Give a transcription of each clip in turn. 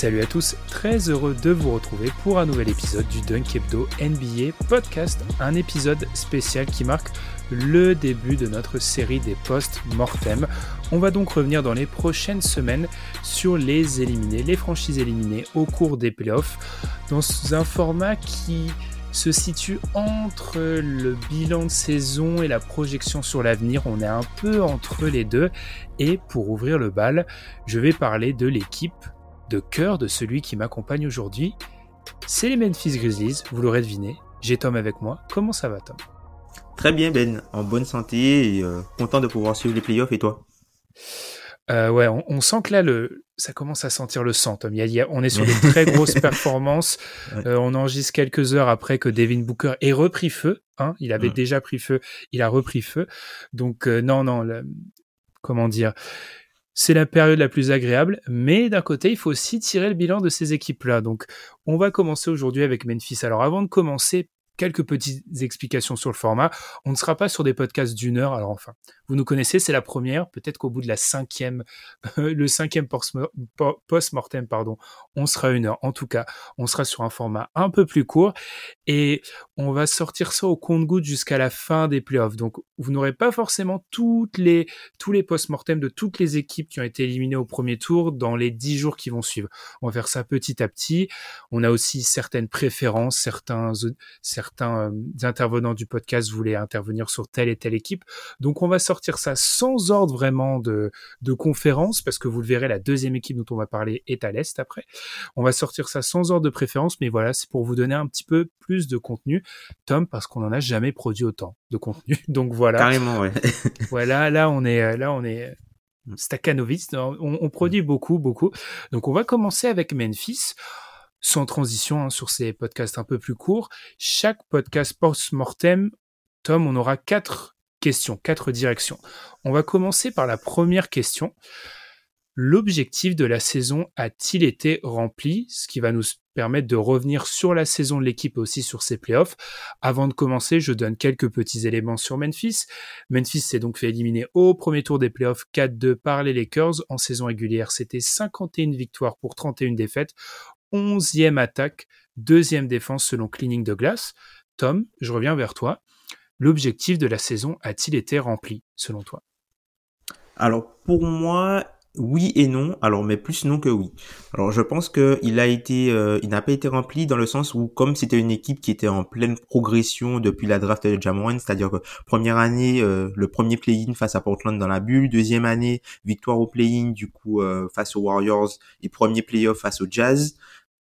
Salut à tous, très heureux de vous retrouver pour un nouvel épisode du Dunk Hebdo NBA Podcast, un épisode spécial qui marque le début de notre série des post-mortem. On va donc revenir dans les prochaines semaines sur les éliminés, les franchises éliminées au cours des playoffs, dans un format qui se situe entre le bilan de saison et la projection sur l'avenir. On est un peu entre les deux. Et pour ouvrir le bal, je vais parler de l'équipe de cœur de celui qui m'accompagne aujourd'hui. C'est les Memphis Grizzlies, vous l'aurez deviné. J'ai Tom avec moi. Comment ça va, Tom? Très bien, Ben. En bonne santé et euh, content de pouvoir suivre les playoffs. Et toi? Euh, ouais, on, sent que là, le, ça commence à sentir le sang, Tom. Il on est sur des très grosses performances. Euh, on enregistre quelques heures après que Devin Booker ait repris feu. Hein. il avait déjà pris feu, il a repris feu. Donc non, non, comment dire? C'est la période la plus agréable, mais d'un côté, il faut aussi tirer le bilan de ces équipes-là. Donc, on va commencer aujourd'hui avec Memphis. Alors, avant de commencer, quelques petites explications sur le format. On ne sera pas sur des podcasts d'une heure. Alors enfin, vous nous connaissez, c'est la première. Peut-être qu'au bout de la cinquième, le cinquième post-mortem, pardon, on sera une heure. En tout cas, on sera sur un format un peu plus court et on va sortir ça au compte-goutte jusqu'à la fin des playoffs. Donc, vous n'aurez pas forcément toutes les, tous les post-mortem de toutes les équipes qui ont été éliminées au premier tour dans les dix jours qui vont suivre. On va faire ça petit à petit. On a aussi certaines préférences, certains, euh, intervenants du podcast voulaient intervenir sur telle et telle équipe. Donc on va sortir ça sans ordre vraiment de, de conférence, parce que vous le verrez, la deuxième équipe dont on va parler est à l'Est après. On va sortir ça sans ordre de préférence, mais voilà, c'est pour vous donner un petit peu plus de contenu. Tom, parce qu'on n'en a jamais produit autant de contenu. Donc voilà. Carrément, ouais. voilà, là on est, là on est, Stakanovic, on, on, produit beaucoup, beaucoup. Donc on va commencer avec Memphis sans transition hein, sur ces podcasts un peu plus courts. Chaque podcast post-mortem, Tom, on aura quatre questions, quatre directions. On va commencer par la première question. L'objectif de la saison a-t-il été rempli? Ce qui va nous permettre de revenir sur la saison de l'équipe et aussi sur ses playoffs. Avant de commencer, je donne quelques petits éléments sur Memphis. Memphis s'est donc fait éliminer au premier tour des playoffs 4-2 par les Lakers. En saison régulière, c'était 51 victoires pour 31 défaites onzième attaque, deuxième défense selon Cleaning de Glace. Tom, je reviens vers toi. L'objectif de la saison a-t-il été rempli, selon toi? Alors, pour moi, oui et non. Alors, mais plus non que oui. Alors, je pense que il a été, euh, il n'a pas été rempli dans le sens où, comme c'était une équipe qui était en pleine progression depuis la draft de Jamoran, c'est-à-dire que première année, euh, le premier play-in face à Portland dans la bulle, deuxième année, victoire au play-in du coup euh, face aux Warriors et premier play-off face aux Jazz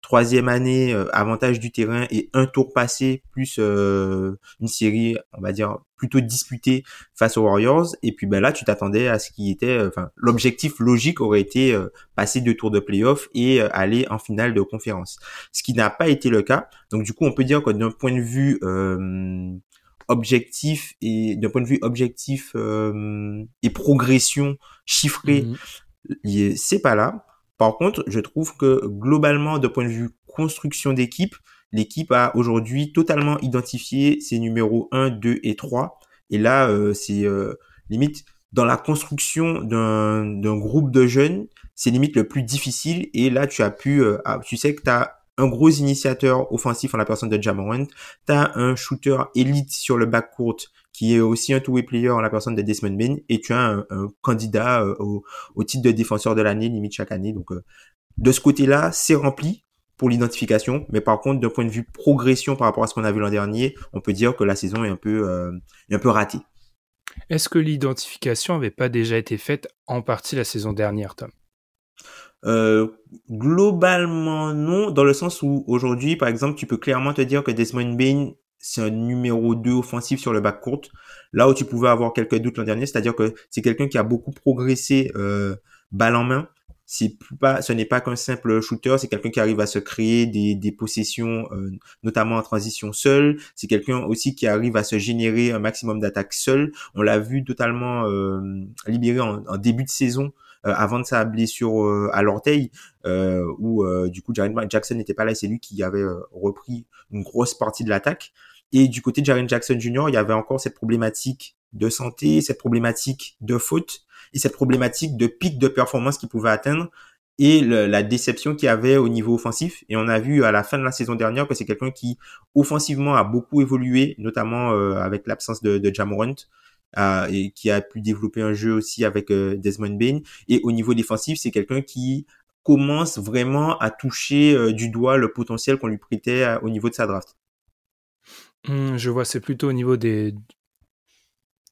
troisième année, euh, avantage du terrain et un tour passé plus euh, une série, on va dire plutôt disputée face aux Warriors. Et puis ben là, tu t'attendais à ce qui était, euh, enfin l'objectif logique aurait été passer deux tours de playoff et aller en finale de conférence. Ce qui n'a pas été le cas. Donc du coup, on peut dire que d'un point de vue objectif et d'un point de vue objectif et progression chiffrée, mmh. c'est pas là. Par contre, je trouve que globalement, de point de vue construction d'équipe, l'équipe a aujourd'hui totalement identifié ses numéros 1, 2 et 3. Et là, euh, c'est euh, limite dans la construction d'un groupe de jeunes, c'est limite le plus difficile. Et là, tu as pu, euh, ah, tu sais que tu as un gros initiateur offensif en la personne de Jamorant, tu as un shooter élite sur le backcourt qui est aussi un two-way player en la personne de Desmond Bain, et tu as un, candidat euh, au, titre de défenseur de l'année, limite chaque année. Donc, euh, de ce côté-là, c'est rempli pour l'identification, mais par contre, d'un point de vue progression par rapport à ce qu'on a vu l'an dernier, on peut dire que la saison est un peu, euh, un peu ratée. Est-ce que l'identification n'avait pas déjà été faite en partie la saison dernière, Tom? Euh, globalement non, dans le sens où aujourd'hui, par exemple, tu peux clairement te dire que Desmond Bain c'est un numéro 2 offensif sur le bac court. Là où tu pouvais avoir quelques doutes l'an dernier, c'est-à-dire que c'est quelqu'un qui a beaucoup progressé euh, balle en main. C'est pas, ce n'est pas qu'un simple shooter, c'est quelqu'un qui arrive à se créer des, des possessions, euh, notamment en transition seul. C'est quelqu'un aussi qui arrive à se générer un maximum d'attaques seul. On l'a vu totalement euh, libéré en, en, début de saison avant de sa blessure euh, à l'orteil, euh, où du coup Jaren Jackson n'était pas là, c'est lui qui avait repris une grosse partie de l'attaque. Et du côté de Jaren Jackson Jr., il y avait encore cette problématique de santé, cette problématique de faute et cette problématique de pic de performance qu'il pouvait atteindre et la déception qu'il avait au niveau offensif. Et on a vu à la fin de la saison dernière que c'est quelqu'un qui offensivement a beaucoup évolué, notamment avec l'absence de, de Jamorant et qui a pu développer un jeu aussi avec euh, Desmond Bain. Et au niveau défensif, c'est quelqu'un qui commence vraiment à toucher euh, du doigt le potentiel qu'on lui prêtait euh, au niveau de sa draft. Mmh, je vois, c'est plutôt au niveau des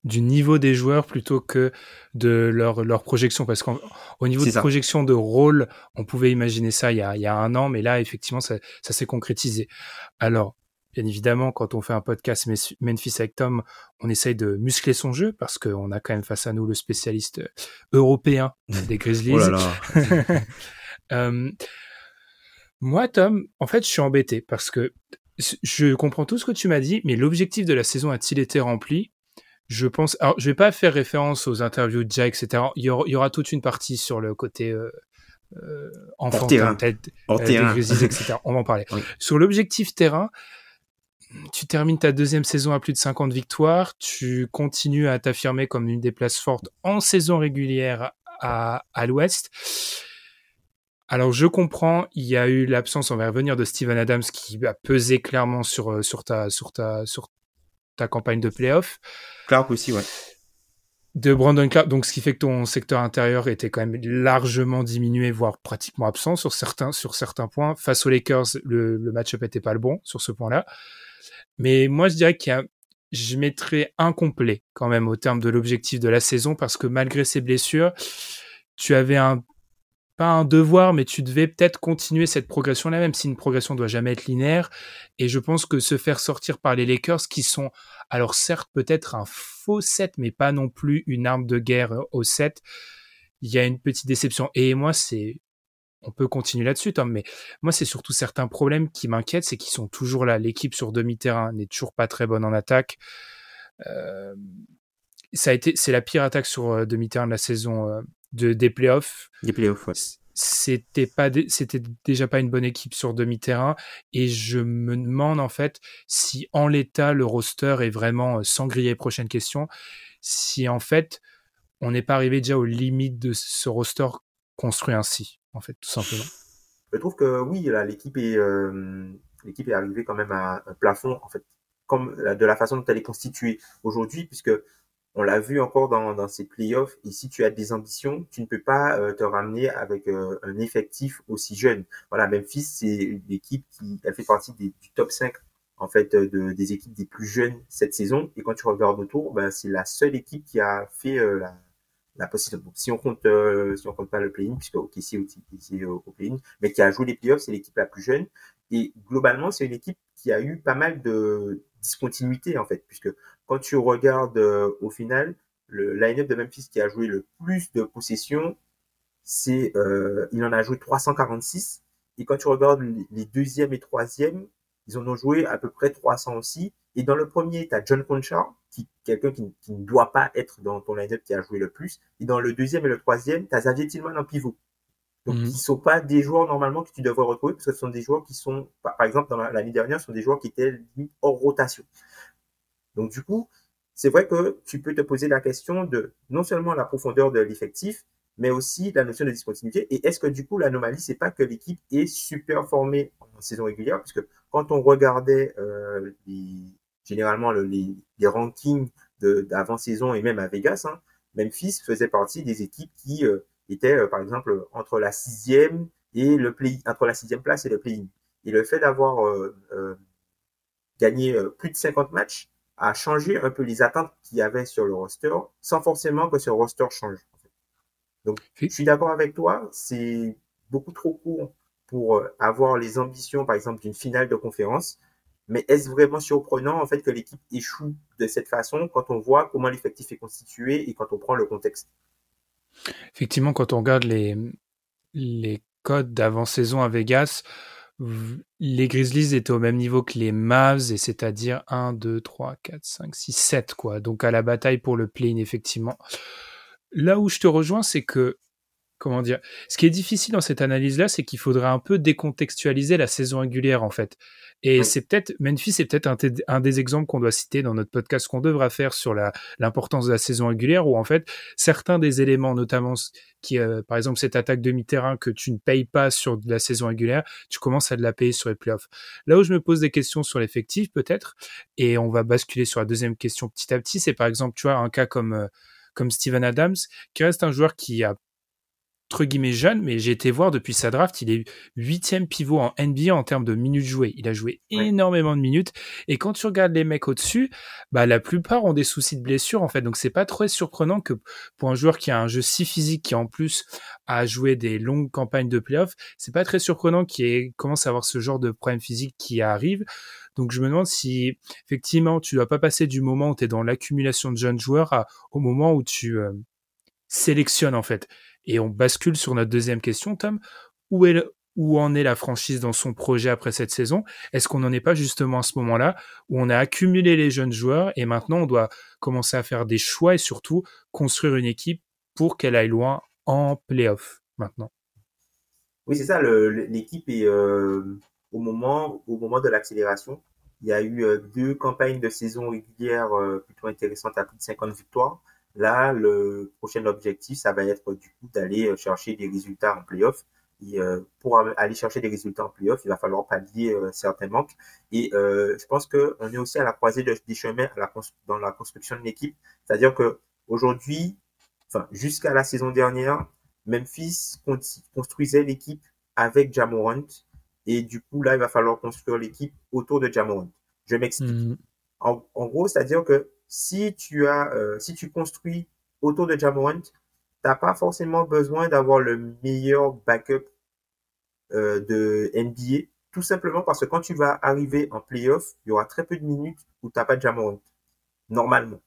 du niveau des joueurs plutôt que de leur, leur projection. Parce qu'au niveau de projection de rôle, on pouvait imaginer ça il y a, il y a un an, mais là, effectivement, ça, ça s'est concrétisé. Alors, Bien évidemment, quand on fait un podcast Memphis avec Tom, on essaye de muscler son jeu parce qu'on a quand même face à nous le spécialiste euh, européen des Grizzlies. oh là là. euh, moi, Tom, en fait, je suis embêté parce que je comprends tout ce que tu m'as dit, mais l'objectif de la saison a-t-il été rempli? Je pense. Alors, je vais pas faire référence aux interviews de Jack, etc. Il y aura, il y aura toute une partie sur le côté euh, euh, enfantin, tête, euh, des Grizzlies, etc. On va en parler. Sur l'objectif terrain, tu termines ta deuxième saison à plus de 50 victoires, tu continues à t'affirmer comme une des places fortes en saison régulière à, à l'Ouest. Alors je comprends, il y a eu l'absence, on va revenir, de Steven Adams qui a pesé clairement sur, euh, sur, ta, sur, ta, sur ta campagne de playoff. Clark aussi, ouais. De Brandon Clark, donc ce qui fait que ton secteur intérieur était quand même largement diminué, voire pratiquement absent sur certains, sur certains points. Face aux Lakers, le, le match-up était pas le bon sur ce point-là. Mais moi, je dirais qu'il y a, je mettrais incomplet quand même au terme de l'objectif de la saison parce que malgré ces blessures, tu avais un pas un devoir, mais tu devais peut-être continuer cette progression-là, même si une progression doit jamais être linéaire. Et je pense que se faire sortir par les Lakers, qui sont, alors certes, peut-être un faux set, mais pas non plus une arme de guerre au set, il y a une petite déception. Et moi, c'est on peut continuer là-dessus, Tom, mais moi, c'est surtout certains problèmes qui m'inquiètent, c'est qu'ils sont toujours là. L'équipe sur demi-terrain n'est toujours pas très bonne en attaque. Euh, ça a été, c'est la pire attaque sur euh, demi-terrain de la saison euh, de, des playoffs. Des playoffs, ouais. C'était pas, c'était déjà pas une bonne équipe sur demi-terrain, et je me demande en fait si en l'état le roster est vraiment sans griller prochaine question, si en fait on n'est pas arrivé déjà aux limites de ce roster construit ainsi en fait, tout simplement. Je trouve que oui, l'équipe est, euh, est arrivée quand même à un plafond, en fait, comme de la façon dont elle est constituée aujourd'hui, puisque on l'a vu encore dans, dans ces playoffs. Et si tu as des ambitions, tu ne peux pas euh, te ramener avec euh, un effectif aussi jeune. Voilà, Memphis, c'est une équipe qui, fait partie du top 5 en fait de, des équipes des plus jeunes cette saison. Et quand tu regardes autour, ben, c'est la seule équipe qui a fait la, la possibilité. si on compte, euh, si on compte pas le play-in, puisque OKC est au, au play-in, mais qui a joué les playoffs, c'est l'équipe la plus jeune. Et globalement, c'est une équipe qui a eu pas mal de discontinuité en fait, puisque quand tu regardes euh, au final le line-up de Memphis qui a joué le plus de possessions, c'est euh, il en a joué 346. Et quand tu regardes les deuxièmes et troisièmes, ils en ont joué à peu près 300 aussi. Et dans le premier, tu as John Conchar, qui quelqu'un qui, qui, ne doit pas être dans ton line-up qui a joué le plus. Et dans le deuxième et le troisième, tu as Xavier Tillman en pivot. Donc, mhm. ils sont pas des joueurs normalement que tu devrais retrouver, parce que ce sont des joueurs qui sont, par, exemple, dans l'année dernière, ce sont des joueurs qui étaient hors rotation. Donc, du coup, c'est vrai que tu peux te poser la question de non seulement la profondeur de l'effectif, mais aussi la notion de discontinuité. Et est-ce que du coup, l'anomalie, c'est pas que l'équipe est super formée en saison régulière, puisque quand on regardait euh, les, généralement le, les, les, rankings d'avant-saison et même à Vegas, hein, Memphis faisait partie des équipes qui euh, étaient, euh, par exemple, entre la sixième et le play, entre la sixième place et le play-in. Et le fait d'avoir euh, euh gagné plus de 50 matchs, à changer un peu les attentes qu'il y avait sur le roster sans forcément que ce roster change. Donc, je suis d'accord avec toi, c'est beaucoup trop court pour avoir les ambitions, par exemple, d'une finale de conférence. Mais est-ce vraiment surprenant, en fait, que l'équipe échoue de cette façon quand on voit comment l'effectif est constitué et quand on prend le contexte? Effectivement, quand on regarde les, codes d'avant-saison à Vegas, les Grizzlies étaient au même niveau que les Mavs, et c'est-à-dire 1, 2, 3, 4, 5, 6, 7, quoi. Donc à la bataille pour le play-in, effectivement. Là où je te rejoins, c'est que comment dire Ce qui est difficile dans cette analyse-là, c'est qu'il faudrait un peu décontextualiser la saison régulière, en fait. Et c'est peut-être, Memphis c'est peut-être un, des exemples qu'on doit citer dans notre podcast qu'on devra faire sur l'importance de la saison régulière, où en fait, certains des éléments, notamment qui, euh, par exemple, cette attaque demi-terrain que tu ne payes pas sur la saison régulière, tu commences à de la payer sur les playoffs. Là où je me pose des questions sur l'effectif, peut-être, et on va basculer sur la deuxième question petit à petit, c'est par exemple, tu vois, un cas comme, euh, comme Steven Adams, qui reste un joueur qui a entre guillemets jeune, mais j'ai été voir depuis sa draft, il est huitième pivot en NBA en termes de minutes jouées. Il a joué énormément de minutes. Et quand tu regardes les mecs au-dessus, bah, la plupart ont des soucis de blessure, en fait. Donc, c'est pas très surprenant que pour un joueur qui a un jeu si physique, qui en plus a joué des longues campagnes de playoffs, c'est pas très surprenant qu'il commence à avoir ce genre de problème physique qui arrive. Donc je me demande si effectivement tu dois pas passer du moment où tu es dans l'accumulation de jeunes joueurs au moment où tu euh, sélectionnes en fait. Et on bascule sur notre deuxième question, Tom. Où, est où en est la franchise dans son projet après cette saison? Est-ce qu'on n'en est pas justement à ce moment-là où on a accumulé les jeunes joueurs et maintenant on doit commencer à faire des choix et surtout construire une équipe pour qu'elle aille loin en playoff maintenant? Oui, c'est ça. L'équipe est euh, au moment au moment de l'accélération. Il y a eu euh, deux campagnes de saison régulière euh, plutôt intéressantes à plus de 50 victoires. Là, le prochain objectif, ça va être du coup d'aller euh, chercher des résultats en playoff. Et euh, pour aller chercher des résultats en playoff, il va falloir pallier euh, certains manques. Et je pense qu'on est aussi à la croisée des chemins à la, dans la construction de l'équipe. C'est-à-dire que aujourd'hui, enfin jusqu'à la saison dernière, Memphis construisait l'équipe avec Jamorant. Et du coup, là, il va falloir construire l'équipe autour de Jamorant. Je m'explique. Mmh. En, en, gros, c'est-à-dire que si tu as, euh, si tu construis autour de Jamorant, t'as pas forcément besoin d'avoir le meilleur backup euh, de NBA, tout simplement parce que quand tu vas arriver en playoff, il y aura très peu de minutes où t'as pas de Jamorant, normalement.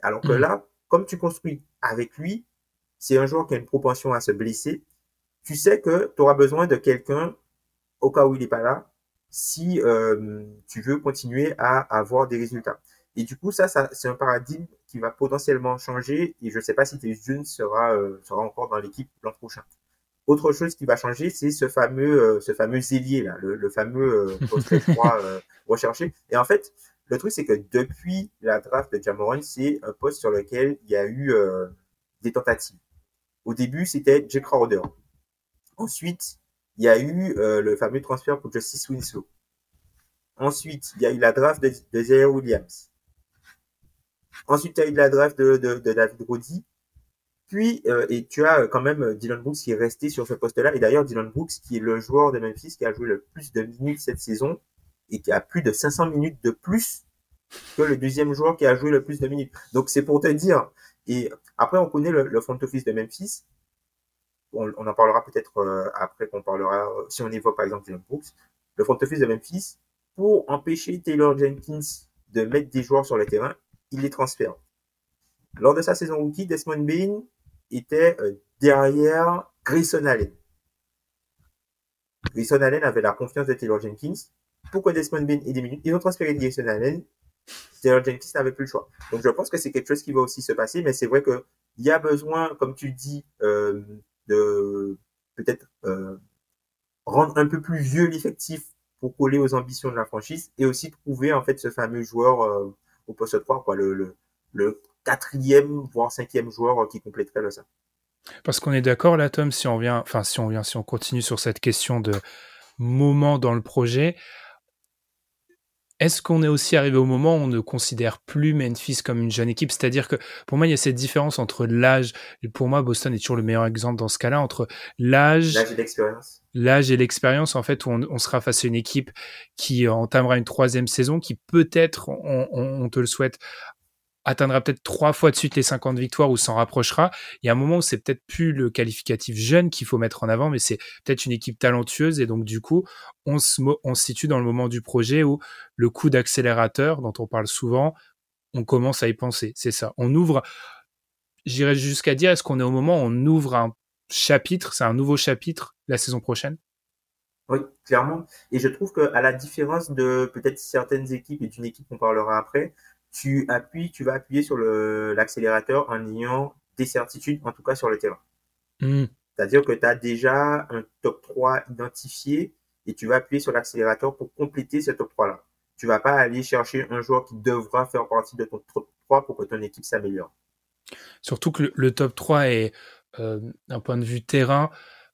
Alors que hmm. là, comme tu construis avec lui, c'est un joueur qui a une propension à se blesser. Tu sais que tu auras besoin de quelqu'un au cas où il n'est pas là, si euh, tu veux continuer à avoir des résultats. Et du coup, ça, ça c'est un paradigme qui va potentiellement changer. Et je ne sais pas si June sera, euh, sera encore dans l'équipe l'an prochain. Autre chose qui va changer, c'est ce fameux, euh, ce fameux ailier là, le, le fameux euh, poste euh, recherché. Et en fait, le truc c'est que depuis la draft de Jamoran, c'est un poste sur lequel il y a eu des tentatives. Au début, c'était Jake Crowder. Ensuite, il y a eu le fameux transfert pour Justice Winslow. Ensuite, il y a eu la draft de, de Williams. Ensuite, tu as eu de la draft de, de, de David Roddy. Puis, euh, et tu as quand même Dylan Brooks qui est resté sur ce poste-là. Et d'ailleurs, Dylan Brooks, qui est le joueur de Memphis qui a joué le plus de minutes cette saison et qui a plus de 500 minutes de plus que le deuxième joueur qui a joué le plus de minutes. Donc, c'est pour te dire. Et après, on connaît le, front office de Memphis. On, on en parlera peut-être euh, après qu'on parlera, si on évoque par exemple Dylan Brooks. Le front office de Memphis, pour empêcher Taylor Jenkins de mettre des joueurs sur le terrain, il les transfère. Lors de sa saison rookie, Desmond Bain était euh, derrière Grayson Allen. Grayson Allen avait la confiance de Taylor Jenkins. Pourquoi Desmond Bain des minutes Ils ont transféré Grayson Allen. Taylor Jenkins n'avait plus le choix. Donc je pense que c'est quelque chose qui va aussi se passer, mais c'est vrai qu'il y a besoin, comme tu dis, euh, de peut-être euh, rendre un peu plus vieux l'effectif pour coller aux ambitions de la franchise et aussi trouver en fait ce fameux joueur au poste 3, quoi, le, le, quatrième, voire cinquième joueur qui compléterait le ça. Parce qu'on est d'accord là, Tom, si on vient, enfin si on vient, si on continue sur cette question de moment dans le projet, est-ce qu'on est aussi arrivé au moment où on ne considère plus Memphis comme une jeune équipe? C'est-à-dire que pour moi, il y a cette différence entre l'âge, pour moi, Boston est toujours le meilleur exemple dans ce cas-là, entre l'âge... L'âge et l'expérience. L'âge et l'expérience, en fait, où on, sera face à une équipe qui entamera une troisième saison, qui peut-être, on, te le souhaite, atteindra peut-être trois fois de suite les 50 victoires ou s'en rapprochera. Il y a un moment où c'est peut-être plus le qualificatif jeune qu'il faut mettre en avant, mais c'est peut-être une équipe talentueuse et donc du coup, on se, situe dans le moment du projet où le coup d'accélérateur dont on parle souvent, on commence à y penser. C'est ça. On ouvre, j'irais jusqu'à dire, est-ce qu'on est au moment où on ouvre un chapitre, c'est un nouveau chapitre la saison prochaine? Oui, clairement. Et je trouve que à la différence de peut-être certaines équipes et d'une équipe qu'on parlera après, tu appuies, tu vas appuyer sur l'accélérateur en ayant des certitudes, en tout cas sur le terrain. Hmm. C'est-à-dire que tu as déjà un top 3 identifié et tu vas appuyer sur l'accélérateur pour compléter ce top 3-là. Tu vas pas aller chercher un joueur qui devra faire partie de ton top 3 pour que ton équipe s'améliore. Surtout que le, top 3 est, euh, d'un point de vue terrain,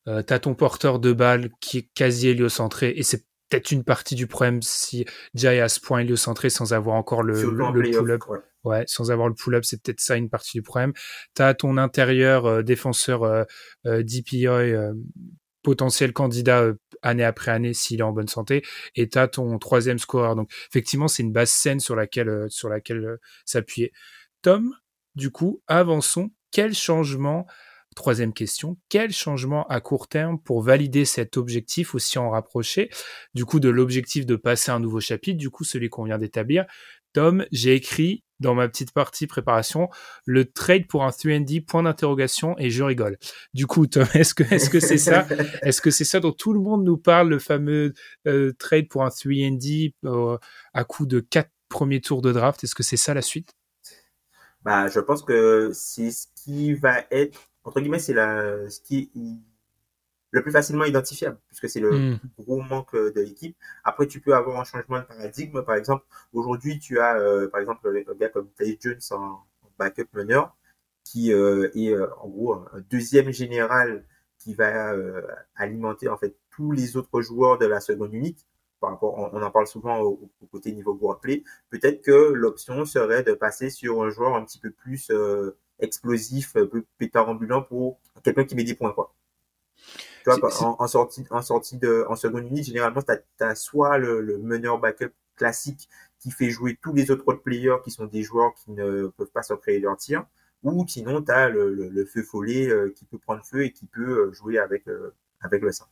euh, tu as ton porteur de balle qui est quasi héliocentré et c'est peut-être une partie du problème si Jay à ce point héliocentré sans avoir encore le, le, pull-up. Ouais. sans avoir le pull-up, c'est peut-être ça une partie du problème. Tu as ton intérieur euh, défenseur euh, euh DPI euh, potentiel candidat année après année s'il est en bonne santé et tu as ton troisième scoreur. Donc effectivement, c'est une base saine sur laquelle sur laquelle s'appuyer. Tom, du coup, avançons. Quel changement Troisième question, quel changement à court terme pour valider cet objectif aussi en rapprocher? Du coup de l'objectif de passer un nouveau chapitre, du coup celui qu'on vient d'établir. Tom, j'ai écrit dans ma petite partie préparation le trade pour un 3D point d'interrogation et je rigole. Du coup, Tom, est-ce que est-ce c'est ça? Est-ce que c'est ça dont tout le monde nous parle le fameux euh, trade pour un 3D euh, à coup de quatre premiers tours de draft? Est-ce que c'est ça la suite? Bah, je pense que c'est ce qui va être entre guillemets, c'est la, ce qui est le plus facilement identifiable, puisque c'est le hmm. gros manque de l'équipe. Après, tu peux avoir un changement de paradigme. Par exemple, aujourd'hui, tu as, euh, par exemple, un gars comme Tyce Jones en, backup meneur, qui euh, est euh, en gros un deuxième général qui va alimenter en fait tous les autres joueurs de la seconde unité. Par rapport, on, en parle souvent au, côté niveau workplay. Peut-être que l'option serait de passer sur un joueur un petit peu plus explosif, un peu pétard ambulant pour quelqu'un qui met des points, quoi. Tu vois, en, sortie, en sortie de, en seconde unité, généralement, tu as, soit le, meneur backup classique qui fait jouer tous les autres players qui sont des joueurs qui ne peuvent pas se créer leur tir, ou sinon, tu as le, feu follet euh, qui peut prendre feu et qui peut euh, jouer avec, euh, avec le sein.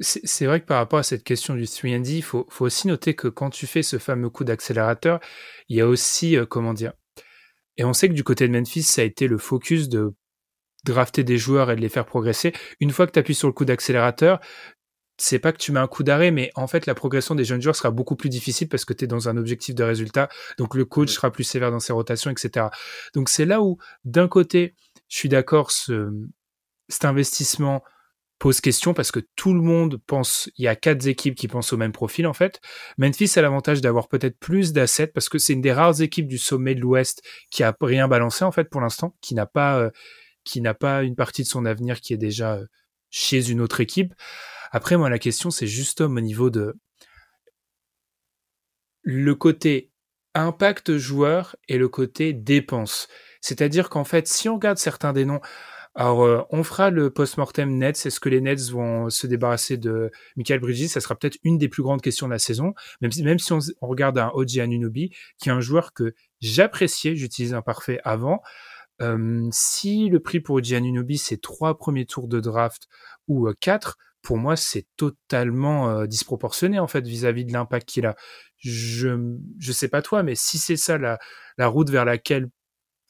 C'est vrai que par rapport à cette question du 3D, il faut, faut, aussi noter que quand tu fais ce fameux coup d'accélérateur, il y a aussi, comment dire, et on sait que du côté de Memphis, ça a été le focus de drafter des joueurs et de les faire progresser. Une fois que tu appuies sur le coup d'accélérateur, c'est pas que tu mets un coup d'arrêt, mais en fait, la progression des jeunes joueurs sera beaucoup plus difficile parce que tu es dans un objectif de résultat. Donc, le coach sera plus sévère dans ses rotations, etc. Donc, c'est là où, d'un côté, je suis d'accord, ce, cet investissement pose question parce que tout le monde pense, il y a quatre équipes qui pensent au même profil en fait. Memphis a l'avantage d'avoir peut-être plus d'assets parce que c'est une des rares équipes du sommet de l'Ouest qui a rien balancé en fait pour l'instant, qui n'a pas, euh, qui n'a pas une partie de son avenir qui est déjà euh, chez une autre équipe. Après moi la question c'est juste au niveau de le côté impact joueur et le côté dépense. C'est-à-dire qu'en fait, si on regarde certains des noms, alors, euh, on fera le post-mortem Nets. Est-ce que les Nets vont se débarrasser de Michael Bridges? Ça sera peut-être une des plus grandes questions de la saison. Même si, même si on, regarde un OG Anunobi, qui est un joueur que j'appréciais, j'utilisais un parfait avant. Euh, si le prix pour OG Anunobi, c'est trois premiers tours de draft ou euh, quatre, pour moi, c'est totalement disproportionné en fait vis-à-vis de l'impact qu'il a. Je je sais pas toi, mais si c'est ça la, la route vers laquelle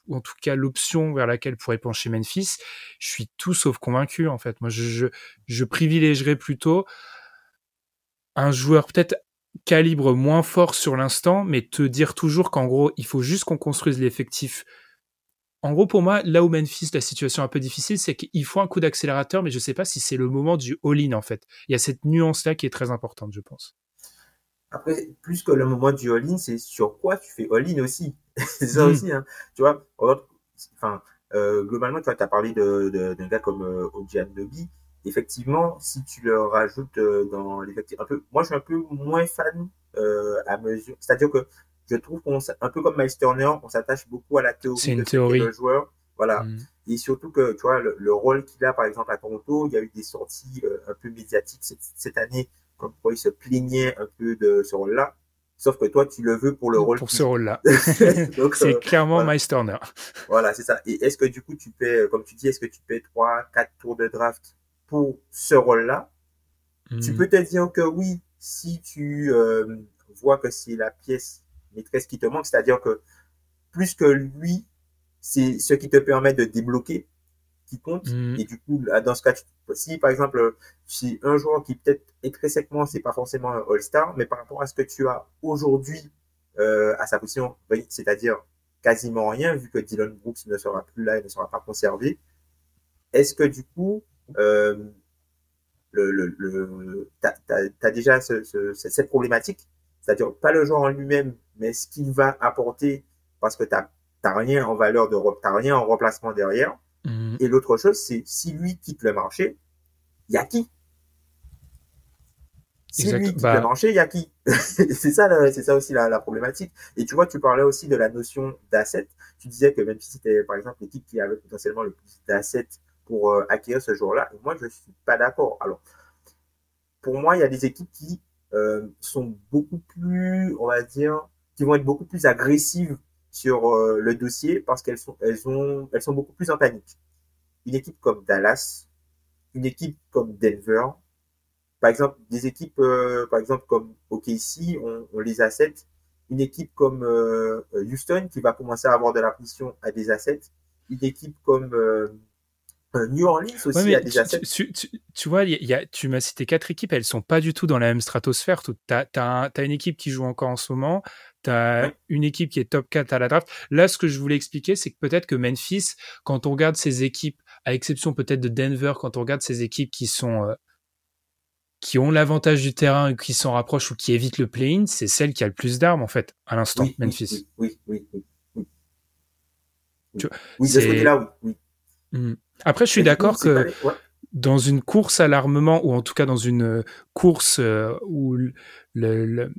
ou en tout cas l'option vers laquelle pourrait pencher Memphis, je suis tout sauf convaincu en fait. Moi, je, privilégierais plutôt un joueur peut-être calibre moins fort sur l'instant, mais te dire toujours qu'en gros, il faut juste qu'on construise l'effectif. En gros, pour moi, là où Memphis, la situation est un peu difficile, c'est qu'il faut un coup d'accélérateur, mais je sais pas si c'est le moment du all-in, en fait. Il y a cette nuance-là qui est très importante, je pense. Après, plus que le moment du all-in, c'est sur quoi tu fais all-in aussi. c'est ça hmm. aussi, hein. Tu vois, enfin, euh, globalement, tu as parlé d'un de, d'un gars comme euh, Effectivement, si tu le rajoutes euh, dans l'effectif, un peu, moi, je suis un peu moins fan euh, à mesure. C'est-à-dire que je trouve qu'on, un peu comme Miles Turner, on s'attache beaucoup à la théorie C'est une de théorie. le joueur. Voilà. Mm. Et surtout que, tu vois, le, le rôle qu'il a, par exemple, à Toronto, il y a eu des sorties euh, un peu médiatiques cette, cette année, comme quoi il se plaignait un peu de ce rôle-là. Sauf que toi, tu le veux pour le rôle. Pour qui- ce rôle-là. C'est euh, clairement voilà. Miles Turner. voilà, c'est ça. Et est-ce que du coup, tu paies, euh, comme tu dis, est-ce que tu paies trois, quatre tours de draft pour ce rôle-là? Tu Mm. peux te dire que oui, si tu euh, vois que c'est la pièce maîtresse qui te manque, c'est-à-dire que plus que lui, c'est ce qui te permet de débloquer qui compte. Mm. Et du coup, là, dans ce cas, tu- si par exemple, si un joueur qui peut-être intrinsèquement, c'est pas forcément un All-Star, mais par rapport à ce que tu as aujourd'hui euh, à sa position, c'est-à-dire quasiment rien, vu que Dylan Brooks ne sera plus là et ne sera pas conservé, est-ce que du coup, euh, le, le, le, t'as, t'as, t'as déjà ce, ce, cette problématique, c'est-à-dire pas le joueur en lui-même, mais ce qu'il va apporter, parce que t'as, t'as rien en valeur de, t'as rien en remplacement derrière. Mm. Et l'autre chose, c'est si lui quitte le marché, il y a qui? Si Exact. lui quitte Bah- le marché, il y a qui? C'est ça, c'est ça aussi la, la problématique. Et tu vois, tu parlais aussi de la notion d'asset. Tu disais que même si c'était par exemple l'équipe qui avait potentiellement le plus d'assets pour euh, acquérir ce jour-là, moi je suis pas d'accord. Alors, pour moi, il y a des équipes qui euh, sont beaucoup plus, on va dire, qui vont être beaucoup plus agressives sur euh, le dossier parce qu'elles sont, elles ont, elles sont beaucoup plus en panique. Une équipe comme Dallas, une équipe comme Denver, par exemple, des équipes, euh, par exemple comme OKC, on, on les assets. Une équipe comme euh, Houston qui va commencer à avoir de la pression à des assets. Une équipe comme euh, New Orleans aussi Ouais, a des tu, assets. tu- tu- tu vois, y a- tu m'as cité quatre équipes, elles sont pas du tout dans la même stratosphère. Tu as, une équipe qui joue encore en ce moment, tu as une équipe qui est top 4 à la draft. Là, ce que je voulais expliquer, c'est que peut-être que Memphis, quand on regarde ces équipes, à exception peut-être de Denver, quand on regarde ces équipes qui sont euh, qui ont l'avantage du terrain et qui s'en rapprochent ou qui évitent le play-in, c'est celle qui a le plus d'armes en fait, à l'instant, oui, Memphis. Oui, oui, oui, oui. oui. Tu- c'est- côté-là, oui. Mhm. Après, je suis d'accord que ouais. dans une course à l'armement, ou en tout cas dans une euh, course euh, où le, le,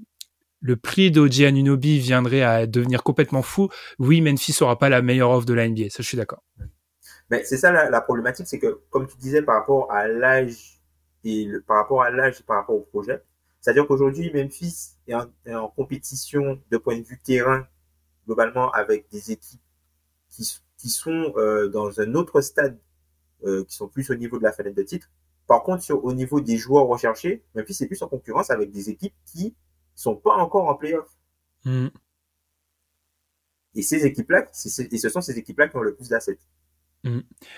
le- prix d'OG Anunobi viendrait à devenir complètement fou, oui, Memphis n'aura pas la meilleure offre de la NBA. Ça, je suis d'accord. Mais c'est ça la, problématique, c'est que, comme tu disais, par rapport à l'âge et par rapport à l'âge par rapport au projet, c'est-à-dire qu'aujourd'hui, Memphis est en, compétition de point de vue terrain, globalement, avec des équipes qui, sont euh, dans un autre stade, euh, qui sont plus au niveau de la fenêtre de titre. Par contre, au niveau des joueurs recherchés, Memphis est plus en concurrence avec des équipes qui sont pas encore en playoff. Mhm. Et ces équipes-là, et ce sont ces équipes-là qui ont le plus d'assets.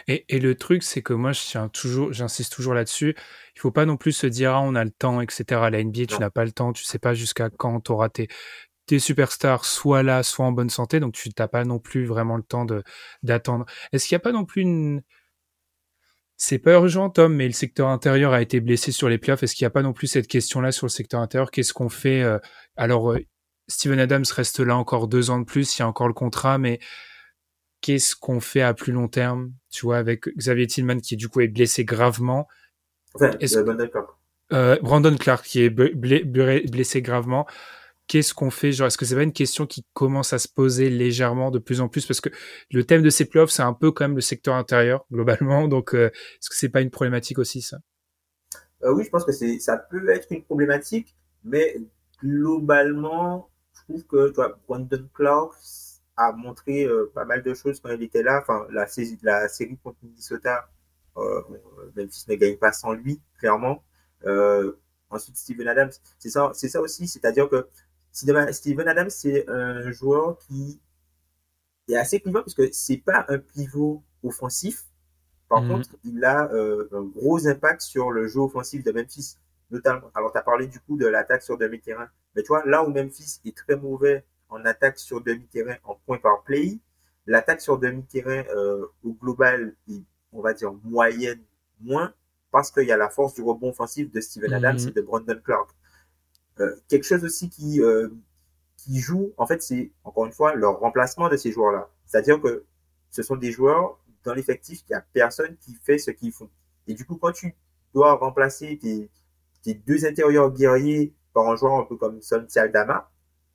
Et, et le truc, c'est que moi, tiens toujours, j'insiste toujours là-dessus. Il faut pas non plus se dire, ah, on a le temps, etc. À la NBA, tu n'as pas le temps, tu sais pas jusqu'à quand tu auras tes, tes superstars soit là, soit en bonne santé, donc tu n'as pas non plus vraiment le temps d'attendre. Est-ce qu'il n'y a pas non plus une... C'est pas urgent, Tom, mais le secteur intérieur a été blessé sur les playoffs. Est-ce qu'il n'y a pas non plus cette question-là sur le secteur intérieur? Qu'est-ce qu'on fait euh, Alors, euh, Steven Adams reste là encore deux ans de plus, il y a encore le contrat, mais qu'est-ce qu'on fait à plus long terme? Tu vois, avec Xavier Tillman qui du coup est blessé gravement, Est-ce- euh, Brandon Clark. euh, Brandon Clark qui est ble- ble- ble- blessé gravement. Qu'est-ce qu'on fait? Genre, est-ce que c'est pas une question qui commence à se poser légèrement de plus en plus? Parce que le thème de ces playoffs, c'est un peu quand même le secteur intérieur globalement. Donc, euh, est-ce que c'est pas une problématique aussi ça? Euh, oui, je pense que c'est, ça peut être une problématique, mais globalement, je trouve que tu Brandon Clark a montré euh, pas mal de choses quand il était là. Enfin, la, série contre Minnesota, euh, Memphis ne gagne pas sans lui, clairement. Ensuite, Steven Adams, c'est ça, c'est ça aussi, c'est-à-dire que Steven Steven Adams, c'est un joueur qui est assez clivant parce que c'est pas un pivot offensif. Par Mhm. contre, il a euh, un gros impact sur le jeu offensif de Memphis. Notamment, alors tu as parlé du coup de l'attaque sur demi-terrain. Mais tu vois, là où Memphis est très mauvais en attaque sur demi-terrain en point par play, l'attaque sur demi-terrain euh, au global est, on va dire, moyenne moins parce qu'il y a la force du rebond offensif de Steven Adams Mhm. et de Brandon Clark. Euh, quelque chose aussi qui, euh, qui joue, en fait, c'est encore une fois leur remplacement de ces joueurs-là. C'est-à-dire que ce sont des joueurs dans l'effectif, il n'y a personne qui fait ce qu'ils font. Et du coup, quand tu dois remplacer tes, tes deux intérieurs guerriers par un joueur un peu comme Son Dama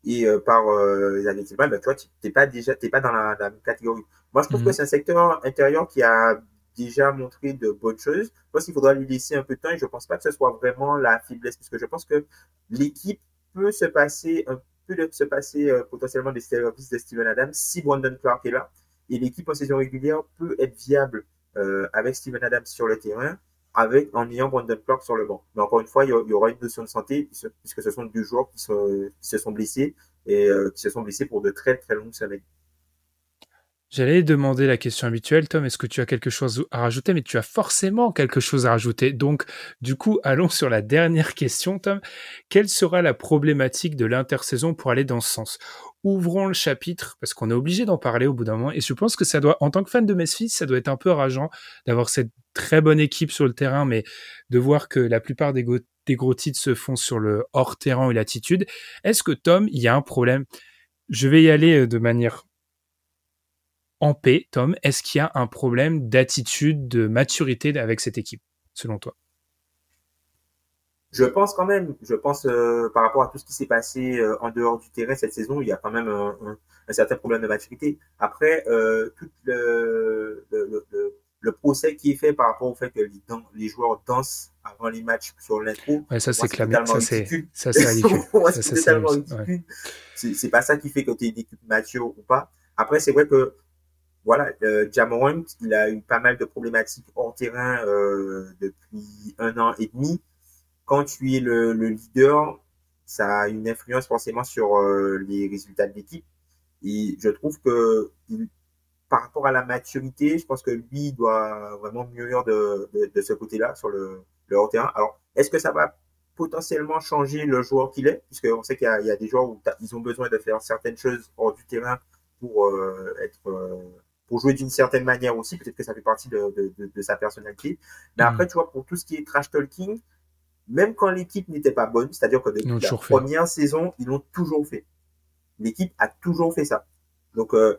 et euh, par euh, Tillman, bah, tu vois, t'es pas déjà, t'es pas dans la, la, même catégorie. Moi, je trouve que mhm. c'est un secteur intérieur qui a déjà montré de bonnes choses. Je pense qu'il faudra lui laisser un peu de temps et je pense pas que ce soit vraiment la faiblesse parce que je pense que l'équipe peut se passer un peu de se passer euh, potentiellement des services de Steven Adams si Brandon Clark est là et l'équipe en saison régulière peut être viable euh, avec Steven Adams sur le terrain avec en ayant Brandon Clark sur le banc. Mais encore une fois, il y, aura une notion de santé puisque ce sont deux joueurs qui se sont blessés et euh, qui se sont blessés pour de très très longues semaines. J'allais demander la question habituelle, Tom, est-ce que tu as quelque chose à rajouter? Mais tu as forcément quelque chose à rajouter. Donc, du coup, allons sur la dernière question, Tom. Quelle sera la problématique de l'intersaison pour aller dans ce sens? Ouvrons le chapitre, parce qu'on est obligé d'en parler au bout d'un moment. Et je pense que ça doit, en tant que fan de Memphis, ça doit être un peu rageant d'avoir cette très bonne équipe sur le terrain, mais de voir que la plupart des, des gros titres se font sur le hors-terrain et l'attitude. Est-ce que, Tom, il y a un problème? Je vais y aller euh, de manière en paix, Tom, est-ce qu'il y a un problème d'attitude, de maturité avec cette équipe, selon toi? Je pense quand même, je pense euh, par rapport à tout ce qui s'est passé euh, en dehors du terrain cette saison, il y a quand même un, certain problème de maturité. Après, euh, tout le, le, procès qui est fait par rapport au fait que les, joueurs dansent avant les matchs sur l'intro, ouais, ça c'est ça c'est ça c'est ridicule. c'est pas ça qui fait que tu es une équipe mature ou pas. Après, c'est vrai que voilà, euh, il a eu pas mal de problématiques hors terrain euh, depuis un an et demi. Quand tu es le, le leader, ça a une influence forcément sur euh, les résultats de l'équipe. Et je trouve que il, par rapport à la maturité, je pense que lui doit vraiment mûrir de, de, ce côté-là sur le, hors terrain. Alors, est-ce que ça va potentiellement changer le joueur qu'il est, puisqu'on sait qu'il y, y, a des joueurs où ils ont besoin de faire certaines choses hors du terrain pour euh, être pour jouer d'une certaine manière aussi. Peut-être que ça fait partie de, de, de, sa personnalité. Mais après, mm. tu vois, pour tout ce qui est trash talking, même quand l'équipe n'était pas bonne, c'est-à-dire que depuis la première saison, ils l'ont toujours fait. L'équipe a toujours fait ça. Donc, euh,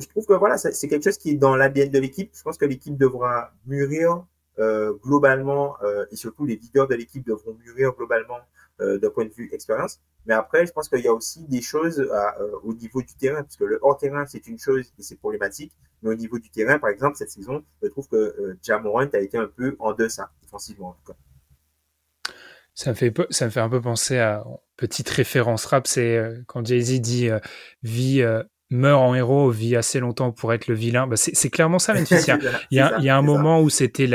je, trouve que voilà, c'est quelque chose qui est dans l'ADN de l'équipe. Je pense que l'équipe devra mûrir euh, globalement, euh, et surtout les leaders de l'équipe devront mûrir globalement euh, d'un point de vue expérience. Mais après, je pense qu'il y a aussi des choses euh, au niveau du terrain, parce que le hors-terrain, c'est une chose et c'est problématique. Mais au niveau du terrain, par exemple, cette saison, je trouve que euh, Jamorant a été un peu en deçà, défensivement en tout cas. Ça me, fait, ça me fait un peu penser à petite référence rap, c'est euh, quand Jay-Z dit vie meurt en héros, vit assez longtemps pour être le vilain. Bah, c'est clairement ça, Memphis. Il y a, il y a, un moment où c'était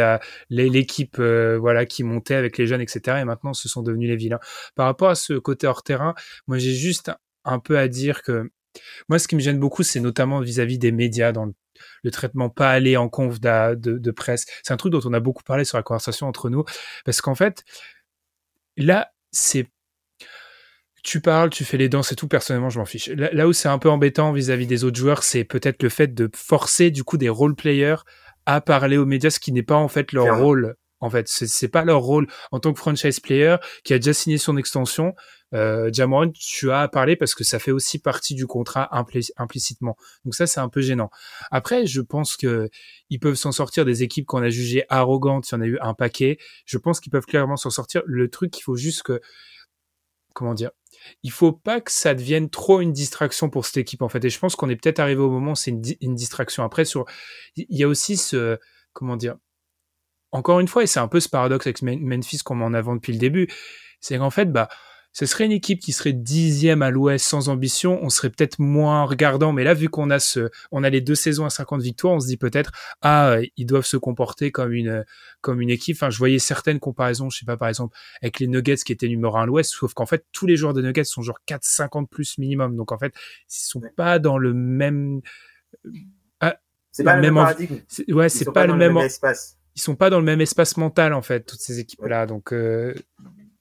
l'équipe euh, voilà qui montait avec les jeunes, etc. Et maintenant, ce sont devenus les vilains. Par rapport à ce côté hors terrain, moi, j'ai juste un peu à dire que moi, ce qui me gêne beaucoup, c'est notamment vis-à-vis des médias dans le, traitement pas aller en conf de, de presse. C'est un truc dont on a beaucoup parlé sur la conversation entre nous, parce qu'en fait, là, c'est tu parles, tu fais les danses et tout, personnellement, je m'en fiche. Là, où c'est un peu embêtant vis-à-vis des autres joueurs, c'est peut-être le fait de forcer, du coup, des role-players à parler aux médias, ce qui n'est pas, en fait, leur rôle. En fait, c'est pas leur rôle en tant que franchise player qui a déjà signé son extension. Euh, tu as à parler parce que ça fait aussi partie du contrat implicitement. Donc ça, c'est un peu gênant. Après, je pense que ils peuvent s'en sortir des équipes qu'on a jugées arrogantes. Il y en a eu un paquet. Je pense qu'ils peuvent clairement s'en sortir. Le truc, il faut juste que, comment dire, il faut pas que ça devienne trop une distraction pour cette équipe en fait. Et je pense qu'on est peut-être arrivé au moment c'est une, distraction. Après, sur, il y a aussi ce, comment dire, encore une fois, et c'est un peu ce paradoxe avec Memphis qu'on met en avant depuis le début, c'est qu'en fait, bah, ce serait une équipe qui serait dixième à l'Ouest sans ambition, on serait peut-être moins regardant. Mais là, vu qu'on a ce, on a les deux saisons à 50 victoires, on se dit peut-être ah ils doivent se comporter comme une comme une équipe. Enfin, je voyais certaines comparaisons, je sais pas par exemple avec les Nuggets qui étaient numéro un à l'Ouest, sauf qu'en fait tous les joueurs des Nuggets sont genre 4 50 plus minimum. Donc en fait, ils sont pas dans le même ah, c'est pas le même, paradigme. Ouais, c'est pas, le même, espace. Ils sont pas dans le même espace mental en fait toutes ces équipes là. Donc euh,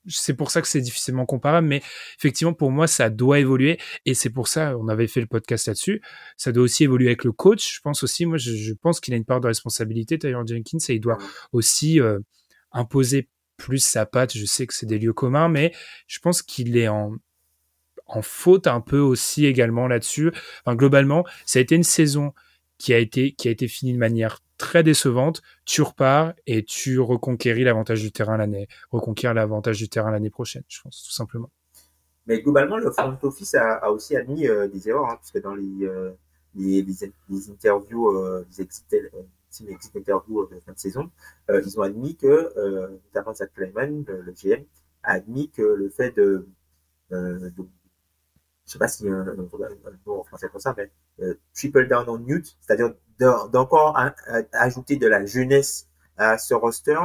c'est pour ça que c'est difficilement comparable, mais effectivement, pour moi, ça doit évoluer. Et c'est pour ça, on avait fait le podcast là-dessus. Ça doit aussi évoluer avec le coach. Je pense aussi, moi, je, pense qu'il a une part de responsabilité, Taylor Jenkins, et il doit aussi euh, imposer plus sa patte. Je sais que c'est des lieux communs, mais je pense qu'il est en, en faute un peu aussi également là-dessus. Enfin, globalement, ça a été une saison qui a été qui a été fini de manière très décevante, tu repars et tu reconquéris l'avantage du terrain l'année, l'avantage du terrain l'année prochaine, je pense, tout simplement. Mais globalement, le front office a, aussi admis euh, des erreurs, hein, parce que dans les, euh, les, les, interviews, euh, les exit, interviews de fin de saison, ils ont admis que, notamment Zach Kleiman, le, GM, a admis que le fait de je sais pas si un, mot en français comme ça, mais triple down on Newt, c'est-à-dire d'encore ajouter de la jeunesse à ce roster,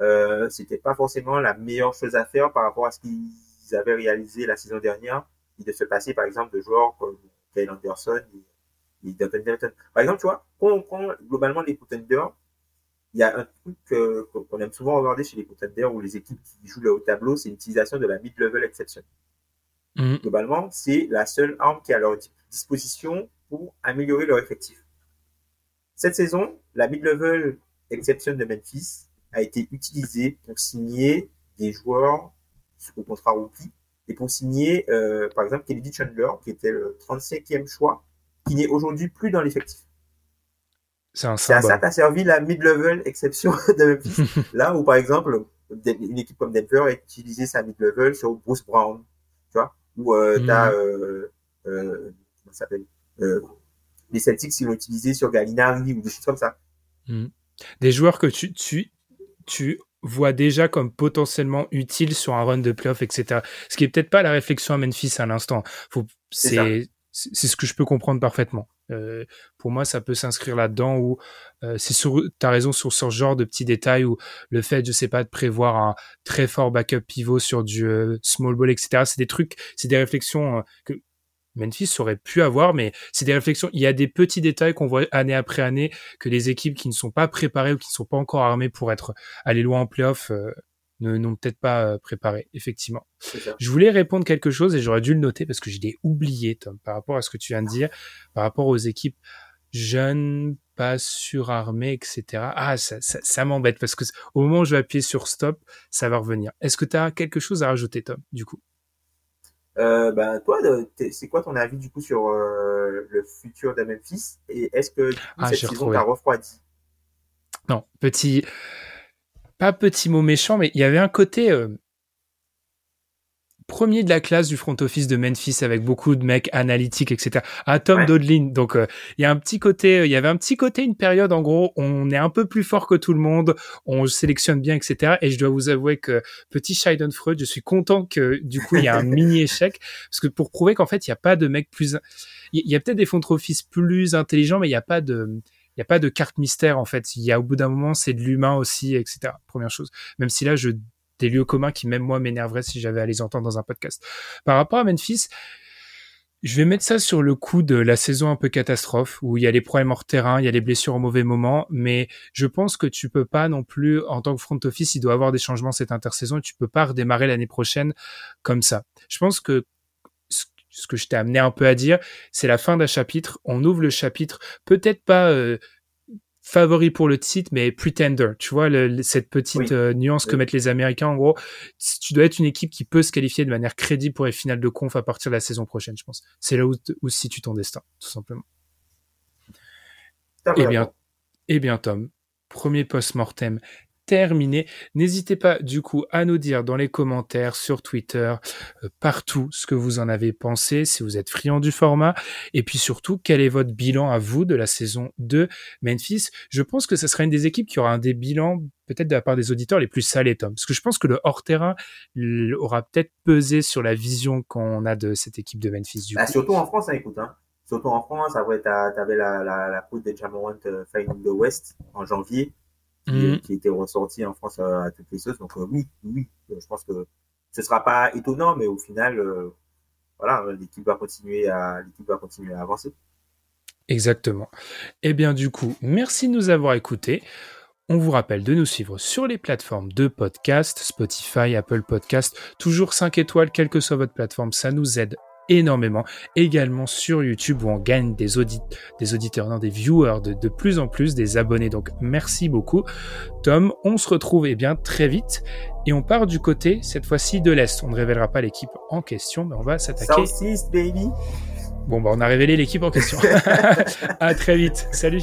euh, c'était pas forcément la meilleure chose à faire par rapport à ce qu'ils avaient réalisé la saison dernière, et de se passer par exemple de joueurs comme Kyle Anderson et, et Duncan Denton. Par exemple, tu vois, quand on prend globalement les contenders, il y a un truc qu'on aime souvent regarder chez les contenders ou les équipes qui jouent le haut tableau, c'est l'utilisation de la mid-level exception. Mmh. Globalement, c'est la seule arme qui est à leur disposition pour améliorer leur effectif. Cette saison, la mid-level exception de Memphis a été utilisée pour signer des joueurs au contrat rookie et pour signer, euh, par exemple, Kennedy Chandler, qui était le 35e choix, qui n'est aujourd'hui plus dans l'effectif. C'est à ça qu'a servi la mid-level exception de Memphis. Là où, par exemple, une équipe comme Denver a utilisé sa mid-level sur Bruce Brown, où euh, mm. as, euh, euh, comment ça s'appelle, euh, les Celtics, ils l'ont utilisé sur Gallinari ou des choses comme ça. Mm. Des joueurs que tu, tu, tu vois déjà comme potentiellement utiles sur un run de playoff, etc. Ce qui est peut-être pas la réflexion à Memphis à l'instant. C'est c'est ce que je peux comprendre parfaitement. Euh, pour moi, ça peut s'inscrire là-dedans où euh, c'est sur, t'as raison sur ce genre de petits détails où le fait, je sais pas, de prévoir un très fort backup pivot sur du euh, small ball, etc. C'est des trucs, c'est des réflexions euh, que Memphis aurait pu avoir, mais c'est des réflexions. Il y a des petits détails qu'on voit année après année que les équipes qui ne sont pas préparées ou qui ne sont pas encore armées pour être aller loin en playoff euh, ne n'ont peut-être pas euh, préparé, effectivement. Je voulais répondre quelque chose et j'aurais dû le noter parce que je l'ai oublié, Tom, par rapport à ce que tu viens de dire, par rapport aux équipes jeunes, pas surarmées, etc. Ah, ça, ça, ça m'embête parce que au moment où je vais appuyer sur stop, ça va revenir. Est-ce que tu as quelque chose à rajouter, Tom, du coup? Euh, ben toi, c'est quoi ton avis du coup sur euh, le futur de Memphis? Et est-ce que ah, cette saison t'a refroidi? Non, petit, pas petit mot méchant, mais il y avait un côté euh, premier de la classe du front office de Memphis avec beaucoup de mecs analytiques, etc. À Tom Dodlin. Donc, euh, il y a un petit côté, euh, il y avait un petit côté, une période, en gros, on est un peu plus fort que tout le monde, on sélectionne bien, etc. Et je dois vous avouer que petit Freud, je suis content que, du coup, il y a un mini échec. Parce que pour prouver qu'en fait, il n'y a pas de mecs plus, il y a peut-être des front office plus intelligents, mais il n'y a pas de, il y a pas de carte mystère en fait. Il y a au bout d'un moment c'est de l'humain aussi, etc. Première chose. Même si là je des lieux communs qui même moi m'énerveraient si j'avais à les entendre dans un podcast. Par rapport à Memphis, je vais mettre ça sur le coup de la saison un peu catastrophe où il y a les problèmes hors terrain, il y a les blessures au mauvais moment, mais je pense que tu peux pas non plus en tant que front office, il doit avoir des changements cette intersaison et tu peux pas redémarrer l'année prochaine comme ça. Je pense que ce que je t'ai amené un peu à dire, c'est la fin d'un chapitre. On ouvre le chapitre, peut-être pas euh, favori pour le titre, mais pretender. Tu vois, le, cette petite euh, nuance que mettent les Américains, en gros, tu dois être une équipe qui peut se qualifier de manière crédible pour les finales de conf à partir de la saison prochaine, je pense. C'est là où, où se situe ton destin, tout simplement. Eh bien, eh bien, Tom, premier post-mortem terminé. N'hésitez pas du coup à nous dire dans les commentaires, sur Twitter, euh, partout ce que vous en avez pensé, si vous êtes friand du format, et puis surtout quel est votre bilan à vous de la saison 2 Memphis? Je pense que ce sera une des équipes qui aura un des bilans peut-être de la part des auditeurs les plus salés, Tom, parce que je pense que le hors-terrain aura peut-être pesé sur la vision qu'on a de cette équipe de Memphis. Du bah, surtout en France, hein, écoute. Hein. Surtout en France, après, t'avais la, la, la poule de Jamorant euh, Final de West en janvier qui, mm. qui était ressorti en France à, à toutes les sauces. Donc euh, oui, oui, je pense que ce sera pas étonnant, mais au final, euh, voilà, l'équipe va continuer à l'équipe va continuer à avancer. Exactement. Eh bien, du coup, merci de nous avoir écoutés. On vous rappelle de nous suivre sur les plateformes de podcast, Spotify, Apple Podcast, toujours 5 étoiles, quelle que soit votre plateforme, ça nous aide énormément. Également sur YouTube où on gagne des, audit des auditeurs, non, des viewers de, de plus en plus, des abonnés. Donc merci beaucoup. Tom, on se retrouve eh bien très vite et on part du côté, cette fois-ci de l'Est. On ne révélera pas l'équipe en question, mais on va s'attaquer. baby. Bon, bah, on a révélé l'équipe en question. à très vite. Salut.